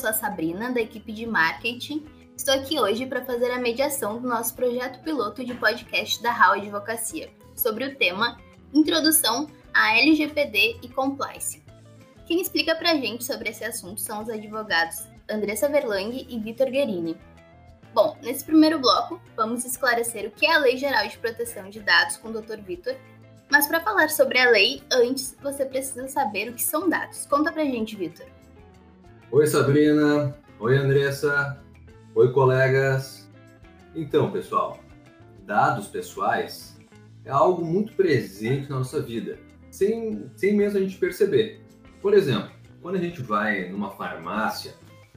sou a Sabrina, da equipe de marketing. Estou aqui hoje para fazer a mediação do nosso projeto piloto de podcast da HAL Advocacia, sobre o tema Introdução à LGPD e Compliance. Quem explica para a gente sobre esse assunto são os advogados Andressa Verlang e Vitor Guerini. Bom, nesse primeiro bloco, vamos esclarecer o que é a Lei Geral de Proteção de Dados com o Dr. Vitor. Mas para falar sobre a lei, antes você precisa saber o que são dados. Conta pra gente, Vitor. Oi, Sabrina. Oi, Andressa. Oi, colegas. Então, pessoal, dados pessoais é algo muito presente na nossa vida, sem, sem mesmo a gente perceber. Por exemplo, quando a gente vai numa farmácia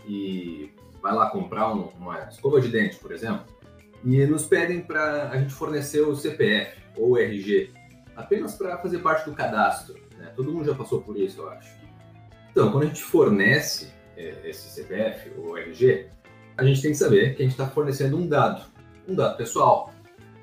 e vai lá comprar uma escova de dente, por exemplo, e nos pedem para a gente fornecer o CPF ou o RG, apenas para fazer parte do cadastro. Né? Todo mundo já passou por isso, eu acho. Então, quando a gente fornece esse CPF ou RG, a gente tem que saber que a gente está fornecendo um dado, um dado pessoal.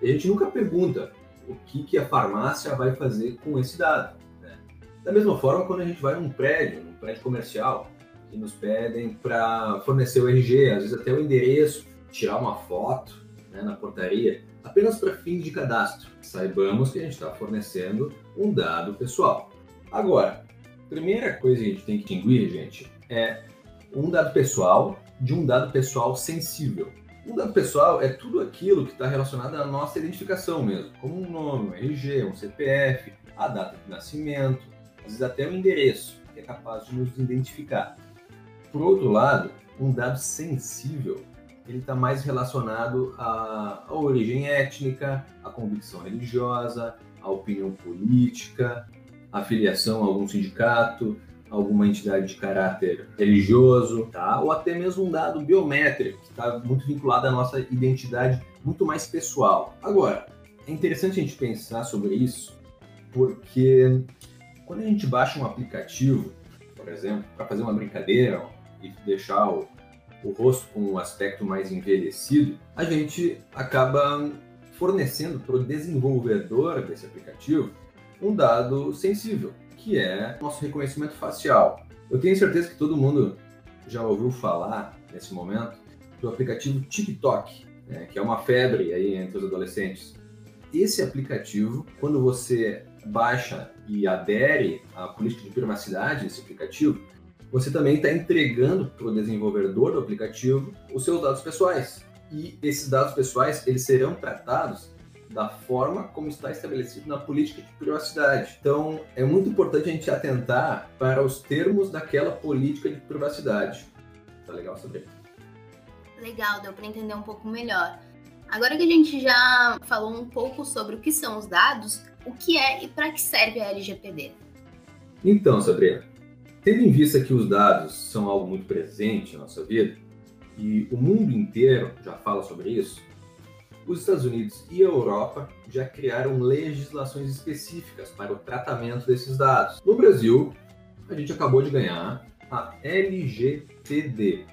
E a gente nunca pergunta o que, que a farmácia vai fazer com esse dado. Né? Da mesma forma, quando a gente vai num prédio, num prédio comercial, que nos pedem para fornecer o RG, às vezes até o endereço, tirar uma foto né, na portaria, apenas para fins de cadastro. Saibamos que a gente está fornecendo um dado pessoal. Agora, primeira coisa que a gente tem que distinguir, gente, é um dado pessoal de um dado pessoal sensível. Um dado pessoal é tudo aquilo que está relacionado à nossa identificação mesmo, como um nome, um RG, um CPF, a data de nascimento, às vezes até o endereço, que é capaz de nos identificar. Por outro lado, um dado sensível, ele está mais relacionado à, à origem étnica, à convicção religiosa, à opinião política, à filiação a algum sindicato, alguma entidade de caráter religioso, tá? ou até mesmo um dado biométrico, que está muito vinculado à nossa identidade muito mais pessoal. Agora, é interessante a gente pensar sobre isso, porque quando a gente baixa um aplicativo, por exemplo, para fazer uma brincadeira e deixar o, o rosto com um aspecto mais envelhecido, a gente acaba fornecendo para o desenvolvedor desse aplicativo um dado sensível, que é nosso reconhecimento facial. Eu tenho certeza que todo mundo já ouviu falar nesse momento do aplicativo TikTok, né, que é uma febre aí entre os adolescentes. Esse aplicativo, quando você baixa e adere à política de privacidade desse aplicativo, você também está entregando para o desenvolvedor do aplicativo os seus dados pessoais. E esses dados pessoais eles serão tratados da forma como está estabelecido na política de privacidade. Então, é muito importante a gente atentar para os termos daquela política de privacidade. Tá legal saber? Legal, deu para entender um pouco melhor. Agora que a gente já falou um pouco sobre o que são os dados, o que é e para que serve a LGPD? Então, Sabrina, tendo em vista que os dados são algo muito presente na nossa vida, e o mundo inteiro já fala sobre isso, os Estados Unidos e a Europa já criaram legislações específicas para o tratamento desses dados. No Brasil, a gente acabou de ganhar a LGPD,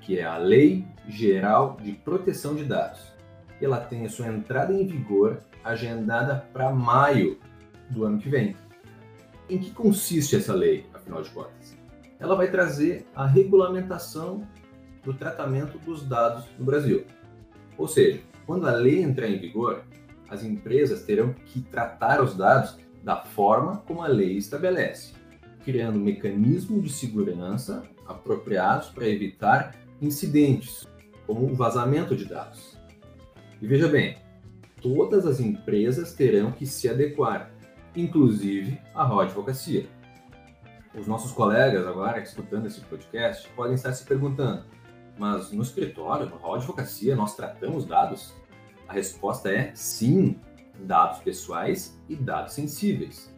que é a Lei Geral de Proteção de Dados. Ela tem a sua entrada em vigor agendada para maio do ano que vem. Em que consiste essa lei, afinal de contas? Ela vai trazer a regulamentação do tratamento dos dados no Brasil. Ou seja, quando a lei entrar em vigor, as empresas terão que tratar os dados da forma como a lei estabelece, criando um mecanismo de segurança apropriados para evitar incidentes, como o vazamento de dados. E veja bem, todas as empresas terão que se adequar, inclusive a Rod Advocacia. Os nossos colegas agora escutando esse podcast podem estar se perguntando: mas no escritório, na advocacia, nós tratamos dados? A resposta é sim, dados pessoais e dados sensíveis.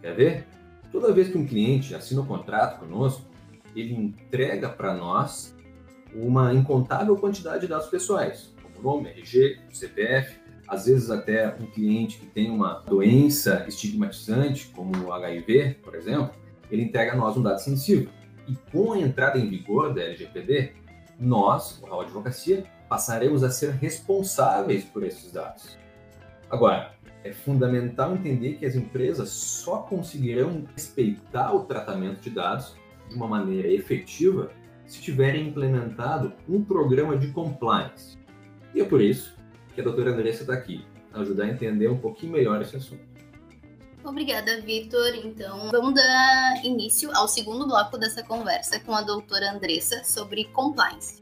Quer ver? Toda vez que um cliente assina um contrato conosco, ele entrega para nós uma incontável quantidade de dados pessoais, como nome, RG, CPF, às vezes até um cliente que tem uma doença estigmatizante, como o HIV, por exemplo, ele entrega a nós um dado sensível. E com a entrada em vigor da LGPD, nós, a Advocacia, passaremos a ser responsáveis por esses dados. Agora, é fundamental entender que as empresas só conseguirão respeitar o tratamento de dados de uma maneira efetiva se tiverem implementado um programa de compliance. E é por isso que a doutora Andressa está aqui, ajudar a entender um pouquinho melhor esse assunto. Obrigada, Vitor. Então, vamos dar início ao segundo bloco dessa conversa com a doutora Andressa sobre compliance.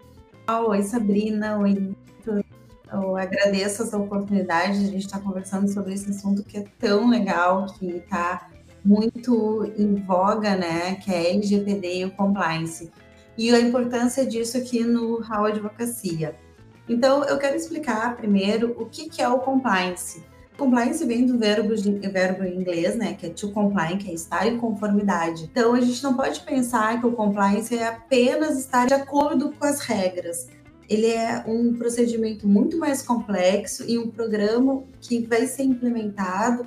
Oi, Sabrina. Oi, Vitor. Eu agradeço essa oportunidade de a gente estar conversando sobre esse assunto que é tão legal, que está muito em voga, né, que é LGPD e o compliance. E a importância disso aqui no Hall Advocacia. Então, eu quero explicar primeiro o que é o compliance. Compliance vem do verbo, verbo em inglês, né, que é to comply, que é estar em conformidade. Então, a gente não pode pensar que o compliance é apenas estar de acordo com as regras. Ele é um procedimento muito mais complexo e um programa que vai ser implementado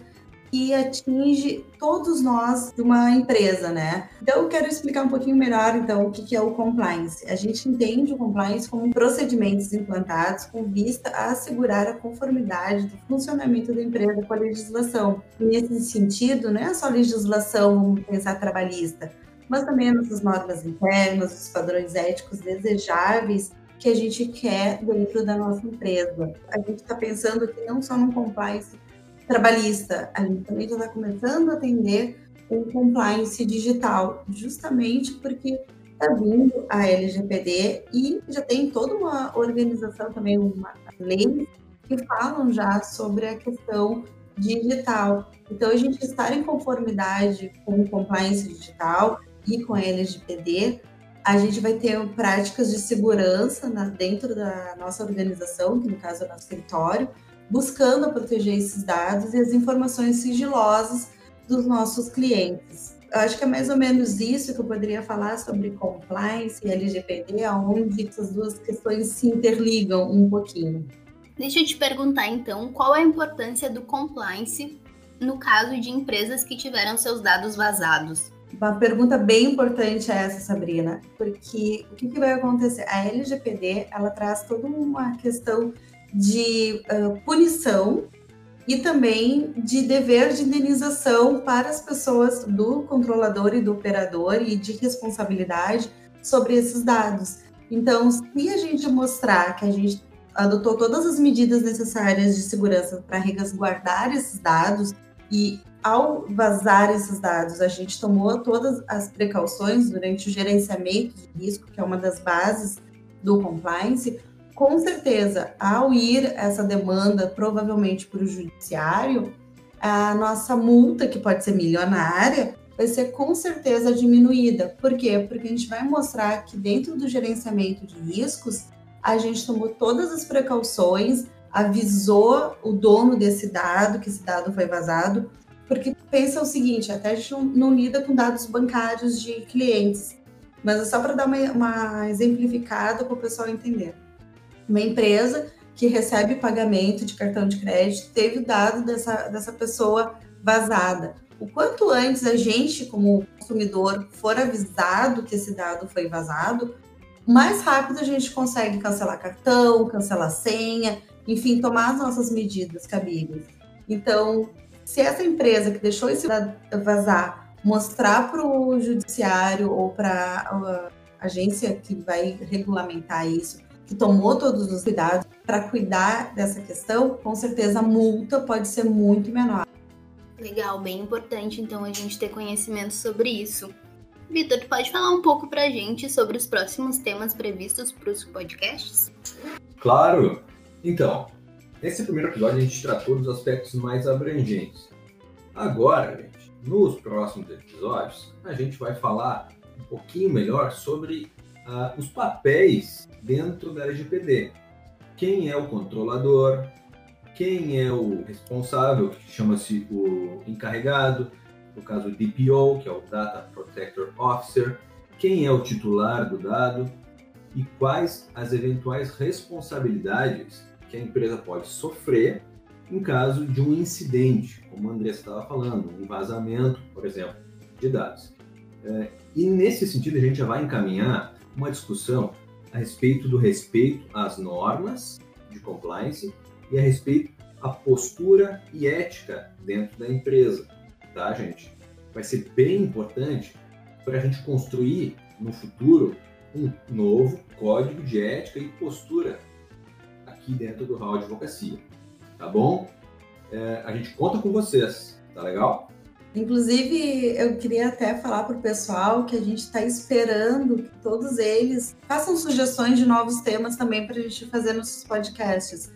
que atinge todos nós de uma empresa, né? Então, eu quero explicar um pouquinho melhor, então, o que é o compliance. A gente entende o compliance como procedimentos implantados com vista a assegurar a conformidade do funcionamento da empresa com a legislação. E nesse sentido, não é só legislação, vamos pensar trabalhista, mas também as normas internas, os padrões éticos desejáveis que a gente quer dentro da nossa empresa. A gente está pensando aqui não só no compliance trabalhista, a gente também já está começando a atender o compliance digital, justamente porque está vindo a LGPD e já tem toda uma organização também, uma lei que falam já sobre a questão digital. Então, a gente estar em conformidade com o compliance digital e com a LGPD, a gente vai ter práticas de segurança na, dentro da nossa organização, que no caso é o nosso escritório, buscando proteger esses dados e as informações sigilosas dos nossos clientes. Eu acho que é mais ou menos isso que eu poderia falar sobre compliance e LGPD, onde essas duas questões se interligam um pouquinho. Deixa eu te perguntar então, qual a importância do compliance no caso de empresas que tiveram seus dados vazados? Uma pergunta bem importante é essa, Sabrina, porque o que, que vai acontecer? A LGPD ela traz toda uma questão de uh, punição e também de dever de indenização para as pessoas do controlador e do operador e de responsabilidade sobre esses dados. Então, se a gente mostrar que a gente adotou todas as medidas necessárias de segurança para resguardar esses dados e ao vazar esses dados, a gente tomou todas as precauções durante o gerenciamento de risco, que é uma das bases do compliance, com certeza, ao ir essa demanda provavelmente para o judiciário, a nossa multa, que pode ser milionária, vai ser com certeza diminuída. Por quê? Porque a gente vai mostrar que dentro do gerenciamento de riscos, a gente tomou todas as precauções, avisou o dono desse dado, que esse dado foi vazado, porque pensa o seguinte, até a gente não, não lida com dados bancários de clientes, mas é só para dar uma, uma exemplificada para o pessoal entender uma empresa que recebe pagamento de cartão de crédito teve o dado dessa, dessa pessoa vazada. O quanto antes a gente, como consumidor, for avisado que esse dado foi vazado, mais rápido a gente consegue cancelar cartão, cancelar senha, enfim, tomar as nossas medidas cabíveis. Então, se essa empresa que deixou esse dado vazar mostrar para o judiciário ou para a agência que vai regulamentar isso que tomou todos os cuidados para cuidar dessa questão, com certeza a multa pode ser muito menor. Legal, bem importante então a gente ter conhecimento sobre isso. Vitor, tu pode falar um pouco para a gente sobre os próximos temas previstos para os podcasts? Claro! Então, nesse primeiro episódio a gente tratou dos aspectos mais abrangentes. Agora, gente, nos próximos episódios, a gente vai falar um pouquinho melhor sobre uh, os papéis dentro da LGPD. Quem é o controlador, quem é o responsável, que chama-se o encarregado, no caso o DPO, que é o Data Protector Officer, quem é o titular do dado e quais as eventuais responsabilidades que a empresa pode sofrer em caso de um incidente, como o André estava falando, um vazamento, por exemplo, de dados. É, e nesse sentido, a gente já vai encaminhar uma discussão a respeito do respeito às normas de compliance e a respeito à postura e ética dentro da empresa, tá, gente? Vai ser bem importante para a gente construir no futuro um novo código de ética e postura aqui dentro do Hall Advocacia. Tá bom? É, a gente conta com vocês, tá legal? Inclusive, eu queria até falar para o pessoal que a gente está esperando que todos eles façam sugestões de novos temas também para a gente fazer nos podcasts.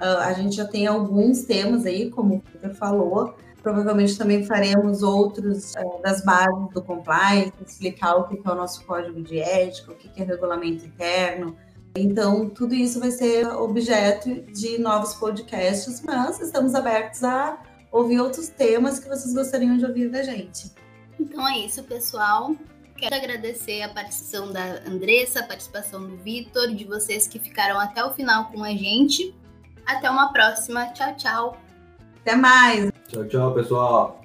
Uh, a gente já tem alguns temas aí, como o Peter falou, provavelmente também faremos outros uh, das bases do compliance, explicar o que é o nosso código de ética, o que é regulamento interno. Então, tudo isso vai ser objeto de novos podcasts, mas estamos abertos a ouvir outros temas que vocês gostariam de ouvir da gente. Então é isso, pessoal. Quero agradecer a participação da Andressa, a participação do Vitor, de vocês que ficaram até o final com a gente. Até uma próxima. Tchau, tchau. Até mais. Tchau, tchau, pessoal.